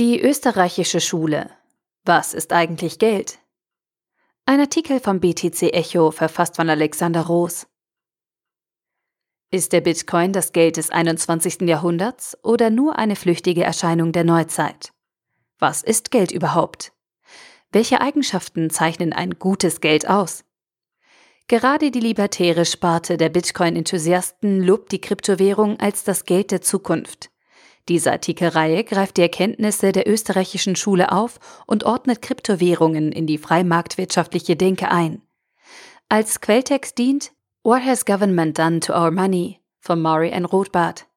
Die österreichische Schule. Was ist eigentlich Geld? Ein Artikel vom BTC Echo, verfasst von Alexander Roos. Ist der Bitcoin das Geld des 21. Jahrhunderts oder nur eine flüchtige Erscheinung der Neuzeit? Was ist Geld überhaupt? Welche Eigenschaften zeichnen ein gutes Geld aus? Gerade die libertäre Sparte der Bitcoin-Enthusiasten lobt die Kryptowährung als das Geld der Zukunft. Diese Artikelreihe greift die Erkenntnisse der österreichischen Schule auf und ordnet Kryptowährungen in die freimarktwirtschaftliche Denke ein. Als Quelltext dient What has government done to our money von Maury N. Rothbard.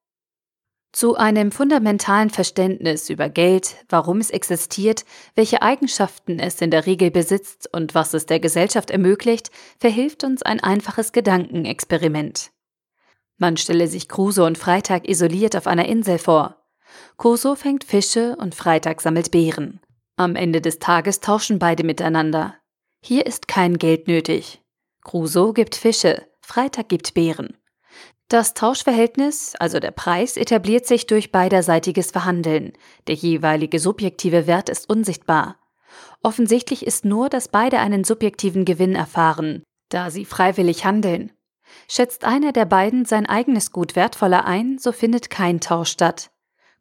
Zu einem fundamentalen Verständnis über Geld, warum es existiert, welche Eigenschaften es in der Regel besitzt und was es der Gesellschaft ermöglicht, verhilft uns ein einfaches Gedankenexperiment. Man stelle sich Crusoe und Freitag isoliert auf einer Insel vor. Crusoe fängt Fische und Freitag sammelt Beeren. Am Ende des Tages tauschen beide miteinander. Hier ist kein Geld nötig. Crusoe gibt Fische, Freitag gibt Beeren. Das Tauschverhältnis, also der Preis, etabliert sich durch beiderseitiges Verhandeln. Der jeweilige subjektive Wert ist unsichtbar. Offensichtlich ist nur, dass beide einen subjektiven Gewinn erfahren, da sie freiwillig handeln. Schätzt einer der beiden sein eigenes Gut wertvoller ein, so findet kein Tausch statt.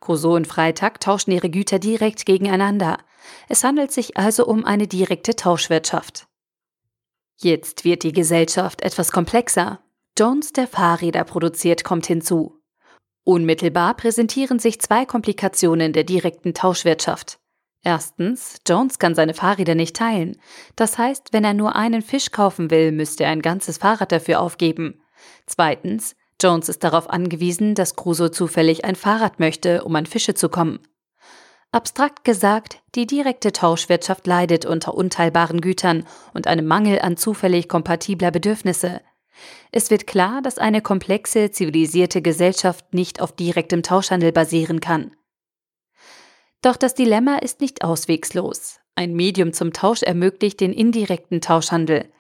Crusoe und Freitag tauschen ihre Güter direkt gegeneinander. Es handelt sich also um eine direkte Tauschwirtschaft. Jetzt wird die Gesellschaft etwas komplexer. Jones, der Fahrräder produziert, kommt hinzu. Unmittelbar präsentieren sich zwei Komplikationen der direkten Tauschwirtschaft. Erstens, Jones kann seine Fahrräder nicht teilen. Das heißt, wenn er nur einen Fisch kaufen will, müsste er ein ganzes Fahrrad dafür aufgeben. Zweitens, Jones ist darauf angewiesen, dass Crusoe zufällig ein Fahrrad möchte, um an Fische zu kommen. Abstrakt gesagt, die direkte Tauschwirtschaft leidet unter unteilbaren Gütern und einem Mangel an zufällig kompatibler Bedürfnisse. Es wird klar, dass eine komplexe, zivilisierte Gesellschaft nicht auf direktem Tauschhandel basieren kann. Doch das Dilemma ist nicht auswegslos. Ein Medium zum Tausch ermöglicht den indirekten Tauschhandel.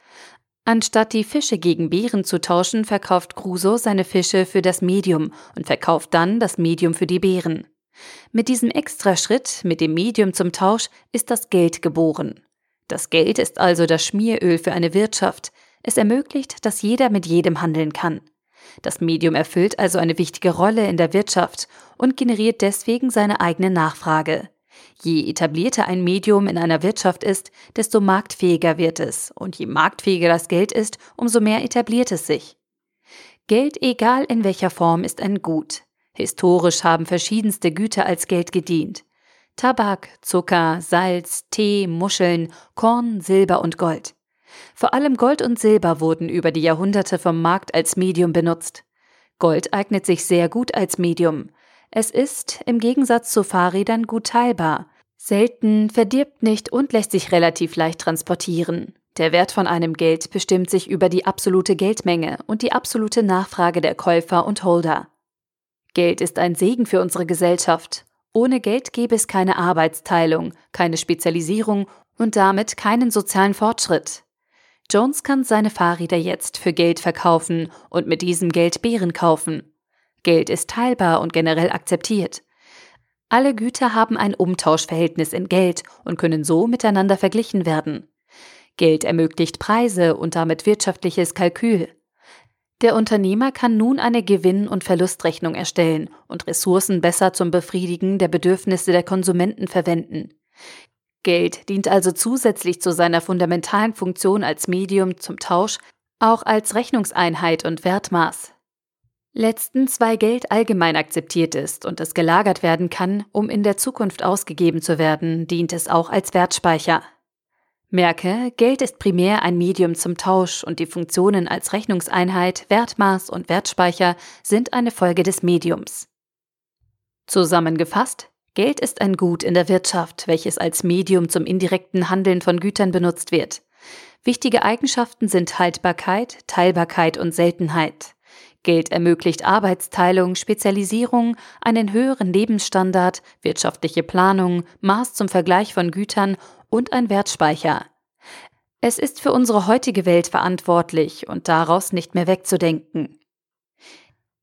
Anstatt die Fische gegen Beeren zu tauschen, verkauft Crusoe seine Fische für das Medium und verkauft dann das Medium für die Beeren. Mit diesem Extraschritt, mit dem Medium zum Tausch, ist das Geld geboren. Das Geld ist also das Schmieröl für eine Wirtschaft, es ermöglicht, dass jeder mit jedem handeln kann. Das Medium erfüllt also eine wichtige Rolle in der Wirtschaft und generiert deswegen seine eigene Nachfrage. Je etablierter ein Medium in einer Wirtschaft ist, desto marktfähiger wird es, und je marktfähiger das Geld ist, umso mehr etabliert es sich. Geld, egal in welcher Form, ist ein Gut. Historisch haben verschiedenste Güter als Geld gedient. Tabak, Zucker, Salz, Tee, Muscheln, Korn, Silber und Gold. Vor allem Gold und Silber wurden über die Jahrhunderte vom Markt als Medium benutzt. Gold eignet sich sehr gut als Medium. Es ist, im Gegensatz zu Fahrrädern, gut teilbar. Selten, verdirbt nicht und lässt sich relativ leicht transportieren. Der Wert von einem Geld bestimmt sich über die absolute Geldmenge und die absolute Nachfrage der Käufer und Holder. Geld ist ein Segen für unsere Gesellschaft. Ohne Geld gäbe es keine Arbeitsteilung, keine Spezialisierung und damit keinen sozialen Fortschritt. Jones kann seine Fahrräder jetzt für Geld verkaufen und mit diesem Geld Beeren kaufen. Geld ist teilbar und generell akzeptiert. Alle Güter haben ein Umtauschverhältnis in Geld und können so miteinander verglichen werden. Geld ermöglicht Preise und damit wirtschaftliches Kalkül. Der Unternehmer kann nun eine Gewinn- und Verlustrechnung erstellen und Ressourcen besser zum Befriedigen der Bedürfnisse der Konsumenten verwenden. Geld dient also zusätzlich zu seiner fundamentalen Funktion als Medium zum Tausch auch als Rechnungseinheit und Wertmaß. Letztens, weil Geld allgemein akzeptiert ist und es gelagert werden kann, um in der Zukunft ausgegeben zu werden, dient es auch als Wertspeicher. Merke, Geld ist primär ein Medium zum Tausch und die Funktionen als Rechnungseinheit, Wertmaß und Wertspeicher sind eine Folge des Mediums. Zusammengefasst, Geld ist ein Gut in der Wirtschaft, welches als Medium zum indirekten Handeln von Gütern benutzt wird. Wichtige Eigenschaften sind Haltbarkeit, Teilbarkeit und Seltenheit. Geld ermöglicht Arbeitsteilung, Spezialisierung, einen höheren Lebensstandard, wirtschaftliche Planung, Maß zum Vergleich von Gütern und ein Wertspeicher. Es ist für unsere heutige Welt verantwortlich und daraus nicht mehr wegzudenken.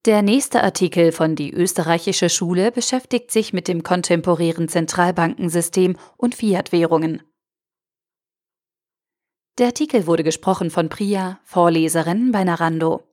Der nächste Artikel von Die österreichische Schule beschäftigt sich mit dem kontemporären Zentralbankensystem und Fiat-Währungen. Der Artikel wurde gesprochen von Priya, Vorleserin bei Narando.